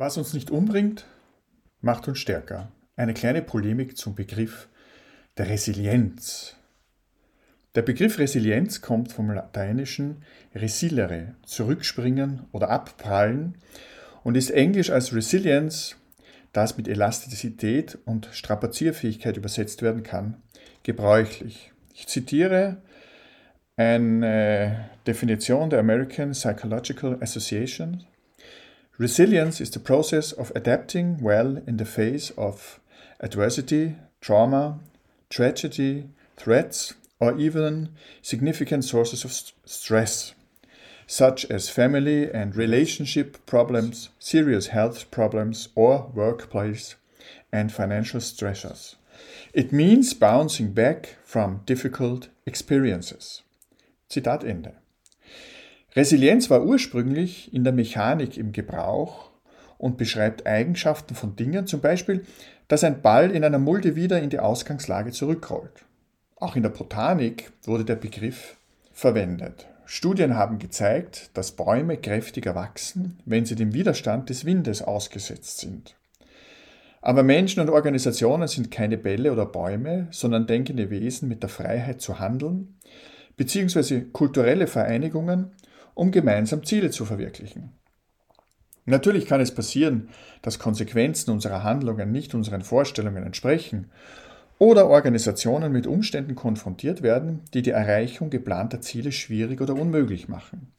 Was uns nicht umbringt, macht uns stärker. Eine kleine Polemik zum Begriff der Resilienz. Der Begriff Resilienz kommt vom lateinischen resilere, zurückspringen oder abprallen und ist englisch als Resilience, das mit Elastizität und Strapazierfähigkeit übersetzt werden kann, gebräuchlich. Ich zitiere eine Definition der American Psychological Association. Resilience is the process of adapting well in the face of adversity, trauma, tragedy, threats, or even significant sources of st stress, such as family and relationship problems, serious health problems, or workplace and financial stressors. It means bouncing back from difficult experiences. Zitat Ende. Resilienz war ursprünglich in der Mechanik im Gebrauch und beschreibt Eigenschaften von Dingen, zum Beispiel, dass ein Ball in einer Mulde wieder in die Ausgangslage zurückrollt. Auch in der Botanik wurde der Begriff verwendet. Studien haben gezeigt, dass Bäume kräftiger wachsen, wenn sie dem Widerstand des Windes ausgesetzt sind. Aber Menschen und Organisationen sind keine Bälle oder Bäume, sondern denkende Wesen mit der Freiheit zu handeln, beziehungsweise kulturelle Vereinigungen, um gemeinsam Ziele zu verwirklichen. Natürlich kann es passieren, dass Konsequenzen unserer Handlungen nicht unseren Vorstellungen entsprechen oder Organisationen mit Umständen konfrontiert werden, die die Erreichung geplanter Ziele schwierig oder unmöglich machen.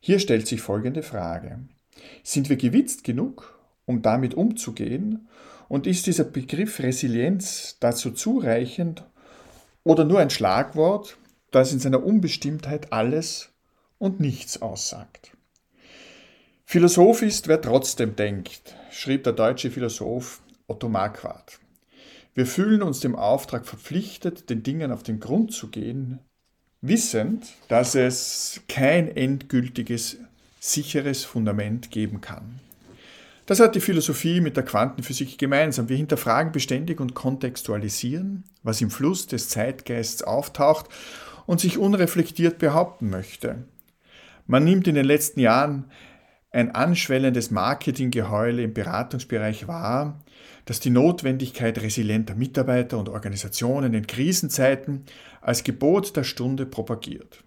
Hier stellt sich folgende Frage. Sind wir gewitzt genug, um damit umzugehen? Und ist dieser Begriff Resilienz dazu zureichend oder nur ein Schlagwort, das in seiner Unbestimmtheit alles und nichts aussagt? Philosoph ist, wer trotzdem denkt, schrieb der deutsche Philosoph Otto Marquardt. Wir fühlen uns dem Auftrag verpflichtet, den Dingen auf den Grund zu gehen, wissend, dass es kein endgültiges, sicheres Fundament geben kann. Das hat die Philosophie mit der Quantenphysik gemeinsam. Wir hinterfragen beständig und kontextualisieren, was im Fluss des Zeitgeists auftaucht und sich unreflektiert behaupten möchte. Man nimmt in den letzten Jahren ein anschwellendes Marketinggeheule im Beratungsbereich wahr, dass die Notwendigkeit resilienter Mitarbeiter und Organisationen in Krisenzeiten als Gebot der Stunde propagiert.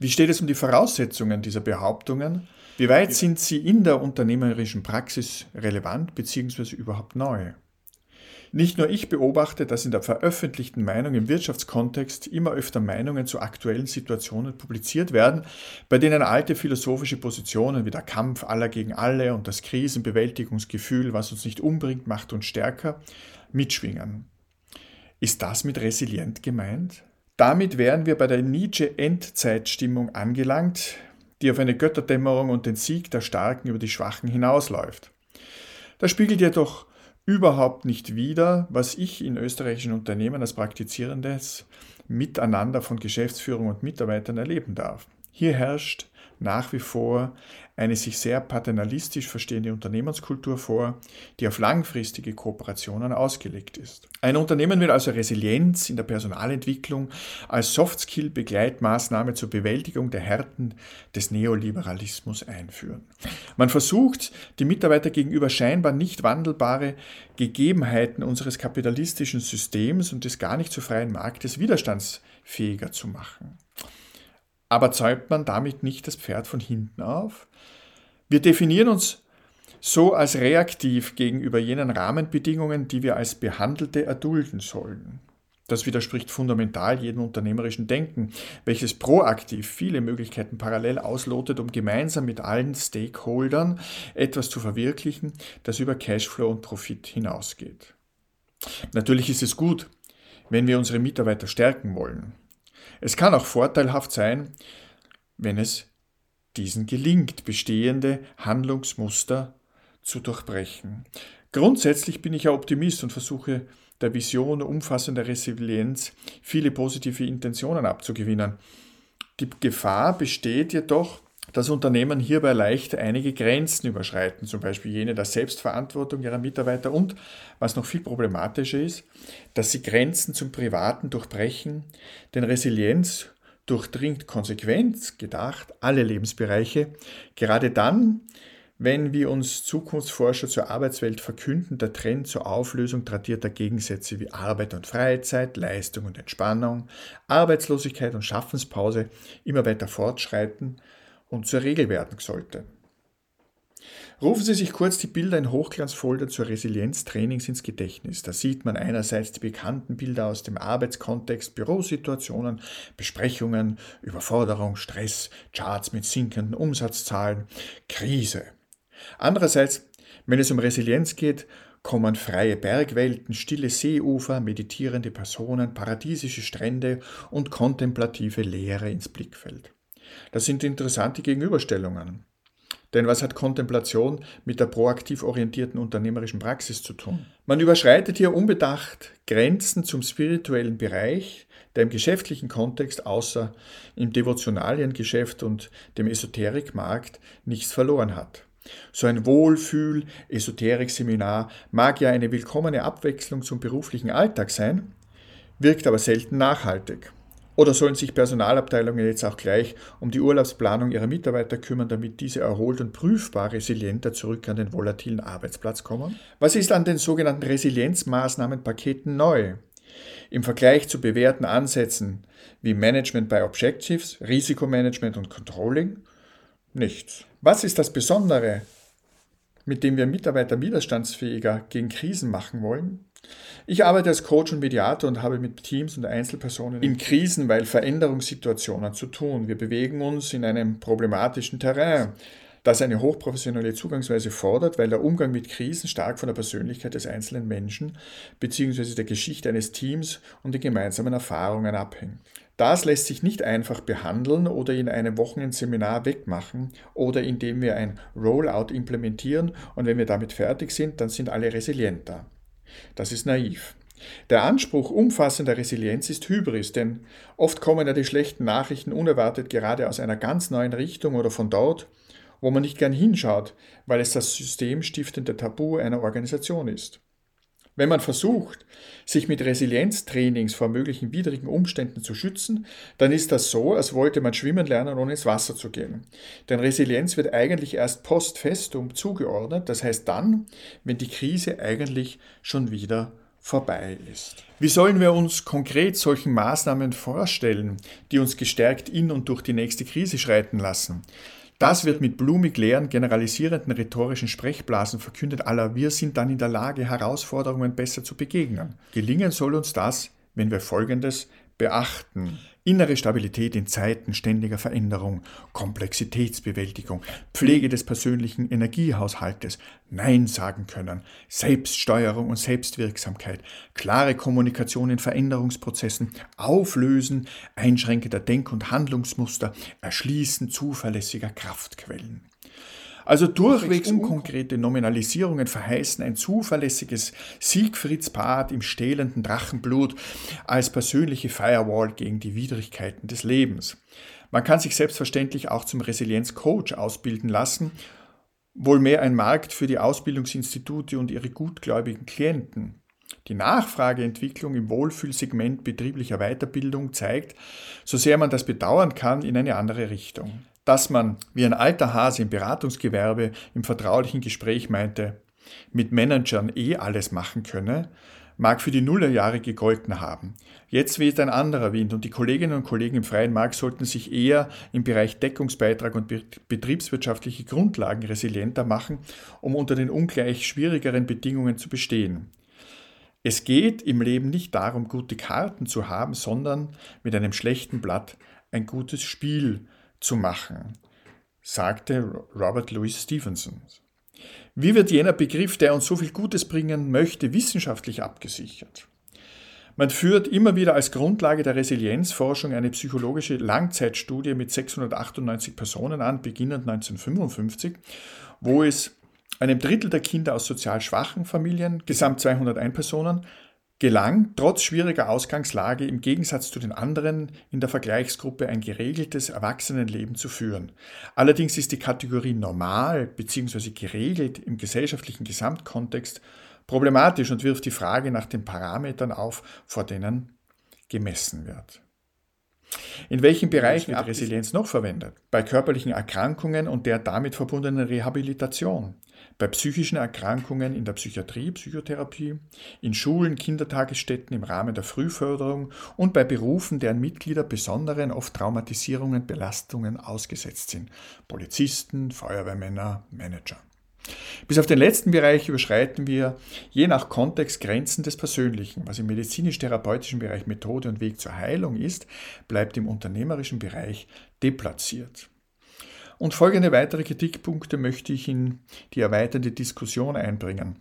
Wie steht es um die Voraussetzungen dieser Behauptungen? Wie weit sind sie in der unternehmerischen Praxis relevant bzw. überhaupt neu? Nicht nur ich beobachte, dass in der veröffentlichten Meinung im Wirtschaftskontext immer öfter Meinungen zu aktuellen Situationen publiziert werden, bei denen alte philosophische Positionen wie der Kampf aller gegen alle und das Krisenbewältigungsgefühl, was uns nicht umbringt, macht uns stärker, mitschwingen. Ist das mit resilient gemeint? Damit wären wir bei der Nietzsche-Endzeitstimmung angelangt, die auf eine Götterdämmerung und den Sieg der Starken über die Schwachen hinausläuft. Das spiegelt jedoch überhaupt nicht wider, was ich in österreichischen Unternehmen als praktizierendes Miteinander von Geschäftsführung und Mitarbeitern erleben darf. Hier herrscht nach wie vor eine sich sehr paternalistisch verstehende Unternehmenskultur vor, die auf langfristige Kooperationen ausgelegt ist. Ein Unternehmen will also Resilienz in der Personalentwicklung als Softskill-Begleitmaßnahme zur Bewältigung der Härten des Neoliberalismus einführen. Man versucht, die Mitarbeiter gegenüber scheinbar nicht wandelbare Gegebenheiten unseres kapitalistischen Systems und des gar nicht so freien Marktes widerstandsfähiger zu machen. Aber zäumt man damit nicht das Pferd von hinten auf? Wir definieren uns so als reaktiv gegenüber jenen Rahmenbedingungen, die wir als Behandelte erdulden sollen. Das widerspricht fundamental jedem unternehmerischen Denken, welches proaktiv viele Möglichkeiten parallel auslotet, um gemeinsam mit allen Stakeholdern etwas zu verwirklichen, das über Cashflow und Profit hinausgeht. Natürlich ist es gut, wenn wir unsere Mitarbeiter stärken wollen. Es kann auch vorteilhaft sein, wenn es diesen gelingt, bestehende Handlungsmuster zu durchbrechen. Grundsätzlich bin ich ja Optimist und versuche der Vision umfassender Resilienz viele positive Intentionen abzugewinnen. Die Gefahr besteht jedoch, dass Unternehmen hierbei leicht einige Grenzen überschreiten, zum Beispiel jene der Selbstverantwortung ihrer Mitarbeiter und, was noch viel problematischer ist, dass sie Grenzen zum Privaten durchbrechen, denn Resilienz durchdringt konsequent gedacht alle Lebensbereiche, gerade dann, wenn wir uns Zukunftsforscher zur Arbeitswelt verkünden, der Trend zur Auflösung tradierter Gegensätze wie Arbeit und Freizeit, Leistung und Entspannung, Arbeitslosigkeit und Schaffenspause immer weiter fortschreiten und zur Regel werden sollte. Rufen Sie sich kurz die Bilder in Hochglanzfolder zur Resilienztrainings ins Gedächtnis. Da sieht man einerseits die bekannten Bilder aus dem Arbeitskontext, Bürosituationen, Besprechungen, Überforderung, Stress, Charts mit sinkenden Umsatzzahlen, Krise. Andererseits, wenn es um Resilienz geht, kommen freie Bergwelten, stille Seeufer, meditierende Personen, paradiesische Strände und kontemplative Leere ins Blickfeld. Das sind interessante Gegenüberstellungen. Denn was hat Kontemplation mit der proaktiv orientierten unternehmerischen Praxis zu tun? Man überschreitet hier unbedacht Grenzen zum spirituellen Bereich, der im geschäftlichen Kontext außer im Devotionaliengeschäft und dem Esoterikmarkt nichts verloren hat. So ein Wohlfühl-Esoterik-Seminar mag ja eine willkommene Abwechslung zum beruflichen Alltag sein, wirkt aber selten nachhaltig. Oder sollen sich Personalabteilungen jetzt auch gleich um die Urlaubsplanung ihrer Mitarbeiter kümmern, damit diese erholt und prüfbar resilienter zurück an den volatilen Arbeitsplatz kommen? Was ist an den sogenannten Resilienzmaßnahmenpaketen neu? Im Vergleich zu bewährten Ansätzen wie Management by Objectives, Risikomanagement und Controlling? Nichts. Was ist das Besondere, mit dem wir Mitarbeiter widerstandsfähiger gegen Krisen machen wollen? Ich arbeite als Coach und Mediator und habe mit Teams und Einzelpersonen in Krisen, weil Veränderungssituationen zu tun. Wir bewegen uns in einem problematischen Terrain, das eine hochprofessionelle Zugangsweise fordert, weil der Umgang mit Krisen stark von der Persönlichkeit des einzelnen Menschen bzw. der Geschichte eines Teams und den gemeinsamen Erfahrungen abhängt. Das lässt sich nicht einfach behandeln oder in einem Wochenendseminar wegmachen oder indem wir ein Rollout implementieren und wenn wir damit fertig sind, dann sind alle resilienter. Das ist naiv. Der Anspruch umfassender Resilienz ist Hybris, denn oft kommen ja die schlechten Nachrichten unerwartet gerade aus einer ganz neuen Richtung oder von dort, wo man nicht gern hinschaut, weil es das systemstiftende Tabu einer Organisation ist. Wenn man versucht, sich mit Resilienztrainings vor möglichen widrigen Umständen zu schützen, dann ist das so, als wollte man schwimmen lernen, ohne ins Wasser zu gehen. Denn Resilienz wird eigentlich erst post festum zugeordnet, das heißt dann, wenn die Krise eigentlich schon wieder vorbei ist. Wie sollen wir uns konkret solchen Maßnahmen vorstellen, die uns gestärkt in und durch die nächste Krise schreiten lassen? Das wird mit blumig leeren, generalisierenden rhetorischen Sprechblasen verkündet, aller wir sind dann in der Lage, Herausforderungen besser zu begegnen. Gelingen soll uns das, wenn wir Folgendes beachten. Innere Stabilität in Zeiten ständiger Veränderung, Komplexitätsbewältigung, Pflege des persönlichen Energiehaushaltes, Nein sagen können, Selbststeuerung und Selbstwirksamkeit, klare Kommunikation in Veränderungsprozessen, Auflösen einschränkender Denk- und Handlungsmuster, Erschließen zuverlässiger Kraftquellen. Also durchwegs unkonkrete Nominalisierungen verheißen ein zuverlässiges Siegfriedsbad im stählenden Drachenblut als persönliche Firewall gegen die Widrigkeiten des Lebens. Man kann sich selbstverständlich auch zum Resilienzcoach ausbilden lassen, wohl mehr ein Markt für die Ausbildungsinstitute und ihre gutgläubigen Klienten. Die Nachfrageentwicklung im Wohlfühlsegment betrieblicher Weiterbildung zeigt, so sehr man das bedauern kann, in eine andere Richtung dass man, wie ein alter Hase im Beratungsgewerbe im vertraulichen Gespräch meinte, mit Managern eh alles machen könne, mag für die Nullerjahre gegolten haben. Jetzt weht ein anderer Wind und die Kolleginnen und Kollegen im freien Markt sollten sich eher im Bereich Deckungsbeitrag und betriebswirtschaftliche Grundlagen resilienter machen, um unter den ungleich schwierigeren Bedingungen zu bestehen. Es geht im Leben nicht darum, gute Karten zu haben, sondern mit einem schlechten Blatt ein gutes Spiel zu machen, sagte Robert Louis Stevenson. Wie wird jener Begriff, der uns so viel Gutes bringen möchte, wissenschaftlich abgesichert? Man führt immer wieder als Grundlage der Resilienzforschung eine psychologische Langzeitstudie mit 698 Personen an, beginnend 1955, wo es einem Drittel der Kinder aus sozial schwachen Familien, gesamt 201 Personen, gelang trotz schwieriger Ausgangslage im Gegensatz zu den anderen in der Vergleichsgruppe ein geregeltes Erwachsenenleben zu führen. Allerdings ist die Kategorie normal bzw. geregelt im gesellschaftlichen Gesamtkontext problematisch und wirft die Frage nach den Parametern auf, vor denen gemessen wird. In welchen Bereichen wird Resilienz noch verwendet? Bei körperlichen Erkrankungen und der damit verbundenen Rehabilitation, bei psychischen Erkrankungen in der Psychiatrie, Psychotherapie, in Schulen, Kindertagesstätten im Rahmen der Frühförderung und bei Berufen, deren Mitglieder besonderen, oft Traumatisierungen, Belastungen ausgesetzt sind. Polizisten, Feuerwehrmänner, Manager. Bis auf den letzten Bereich überschreiten wir je nach Kontext Grenzen des Persönlichen. Was im medizinisch-therapeutischen Bereich Methode und Weg zur Heilung ist, bleibt im unternehmerischen Bereich deplatziert. Und folgende weitere Kritikpunkte möchte ich in die erweiternde Diskussion einbringen.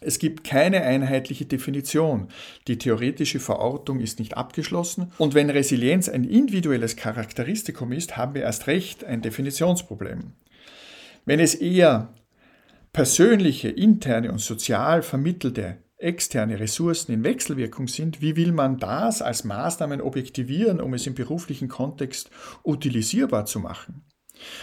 Es gibt keine einheitliche Definition. Die theoretische Verortung ist nicht abgeschlossen. Und wenn Resilienz ein individuelles Charakteristikum ist, haben wir erst recht ein Definitionsproblem. Wenn es eher persönliche, interne und sozial vermittelte externe Ressourcen in Wechselwirkung sind, wie will man das als Maßnahmen objektivieren, um es im beruflichen Kontext utilisierbar zu machen?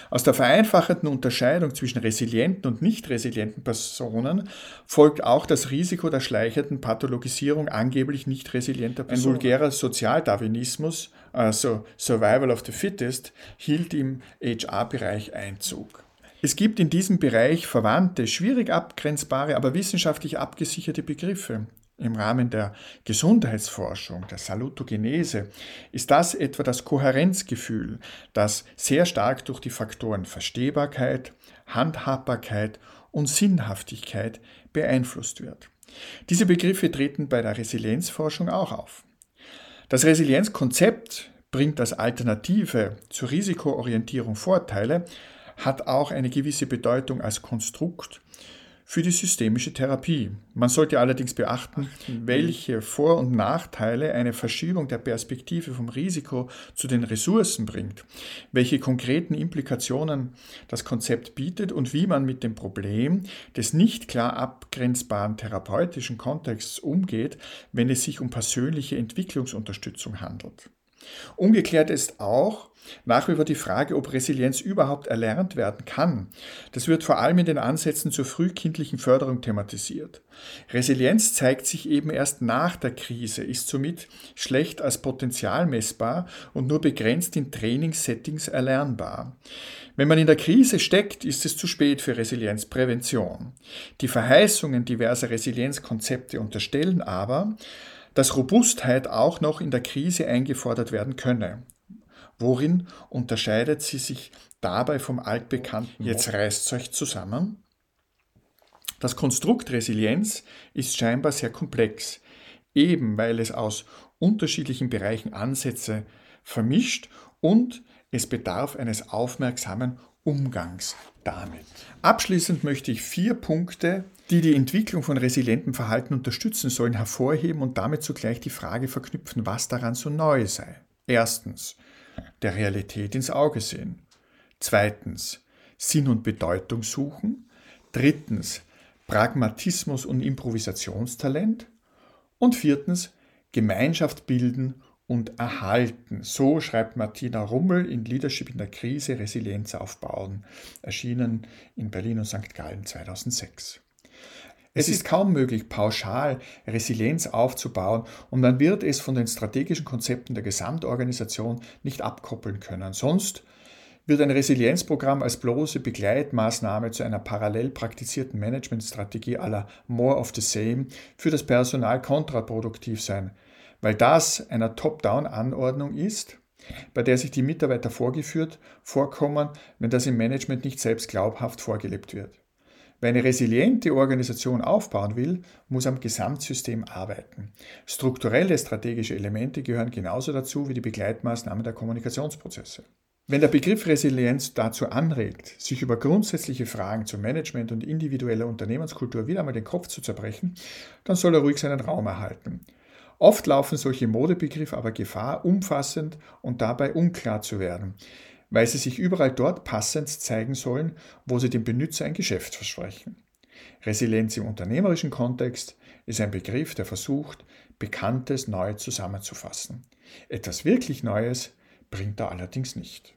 Aus der vereinfachenden Unterscheidung zwischen resilienten und nicht resilienten Personen folgt auch das Risiko der schleichenden Pathologisierung angeblich nicht resilienter Personen. Ein vulgärer Sozialdarwinismus, also Survival of the Fittest, hielt im HR-Bereich Einzug. Es gibt in diesem Bereich verwandte, schwierig abgrenzbare, aber wissenschaftlich abgesicherte Begriffe. Im Rahmen der Gesundheitsforschung, der Salutogenese, ist das etwa das Kohärenzgefühl, das sehr stark durch die Faktoren Verstehbarkeit, Handhabbarkeit und Sinnhaftigkeit beeinflusst wird. Diese Begriffe treten bei der Resilienzforschung auch auf. Das Resilienzkonzept bringt als Alternative zur Risikoorientierung Vorteile, hat auch eine gewisse Bedeutung als Konstrukt für die systemische Therapie. Man sollte allerdings beachten, welche Vor- und Nachteile eine Verschiebung der Perspektive vom Risiko zu den Ressourcen bringt, welche konkreten Implikationen das Konzept bietet und wie man mit dem Problem des nicht klar abgrenzbaren therapeutischen Kontexts umgeht, wenn es sich um persönliche Entwicklungsunterstützung handelt. Ungeklärt ist auch nach wie vor die Frage, ob Resilienz überhaupt erlernt werden kann. Das wird vor allem in den Ansätzen zur frühkindlichen Förderung thematisiert. Resilienz zeigt sich eben erst nach der Krise, ist somit schlecht als Potenzial messbar und nur begrenzt in Trainingssettings erlernbar. Wenn man in der Krise steckt, ist es zu spät für Resilienzprävention. Die Verheißungen diverser Resilienzkonzepte unterstellen aber, dass Robustheit auch noch in der Krise eingefordert werden könne. Worin unterscheidet sie sich dabei vom altbekannten Jetzt reißt euch zusammen? Das Konstrukt Resilienz ist scheinbar sehr komplex, eben weil es aus unterschiedlichen Bereichen Ansätze vermischt und es bedarf eines aufmerksamen Umgangs damit. Abschließend möchte ich vier Punkte die die Entwicklung von resilientem Verhalten unterstützen sollen, hervorheben und damit zugleich die Frage verknüpfen, was daran so neu sei. Erstens, der Realität ins Auge sehen. Zweitens, Sinn und Bedeutung suchen. Drittens, Pragmatismus und Improvisationstalent. Und viertens, Gemeinschaft bilden und erhalten. So schreibt Martina Rummel in Leadership in der Krise Resilienz aufbauen, erschienen in Berlin und St. Gallen 2006. Es ist kaum möglich, pauschal Resilienz aufzubauen und man wird es von den strategischen Konzepten der Gesamtorganisation nicht abkoppeln können. Sonst wird ein Resilienzprogramm als bloße Begleitmaßnahme zu einer parallel praktizierten Managementstrategie aller More of the Same für das Personal kontraproduktiv sein, weil das einer Top-Down-Anordnung ist, bei der sich die Mitarbeiter vorgeführt vorkommen, wenn das im Management nicht selbst glaubhaft vorgelebt wird. Wer eine resiliente Organisation aufbauen will, muss am Gesamtsystem arbeiten. Strukturelle strategische Elemente gehören genauso dazu wie die Begleitmaßnahmen der Kommunikationsprozesse. Wenn der Begriff Resilienz dazu anregt, sich über grundsätzliche Fragen zum Management und individueller Unternehmenskultur wieder einmal den Kopf zu zerbrechen, dann soll er ruhig seinen Raum erhalten. Oft laufen solche Modebegriffe aber Gefahr, umfassend und dabei unklar zu werden weil sie sich überall dort passend zeigen sollen, wo sie dem Benutzer ein Geschäft versprechen. Resilienz im unternehmerischen Kontext ist ein Begriff, der versucht, Bekanntes neu zusammenzufassen. Etwas wirklich Neues bringt er allerdings nicht.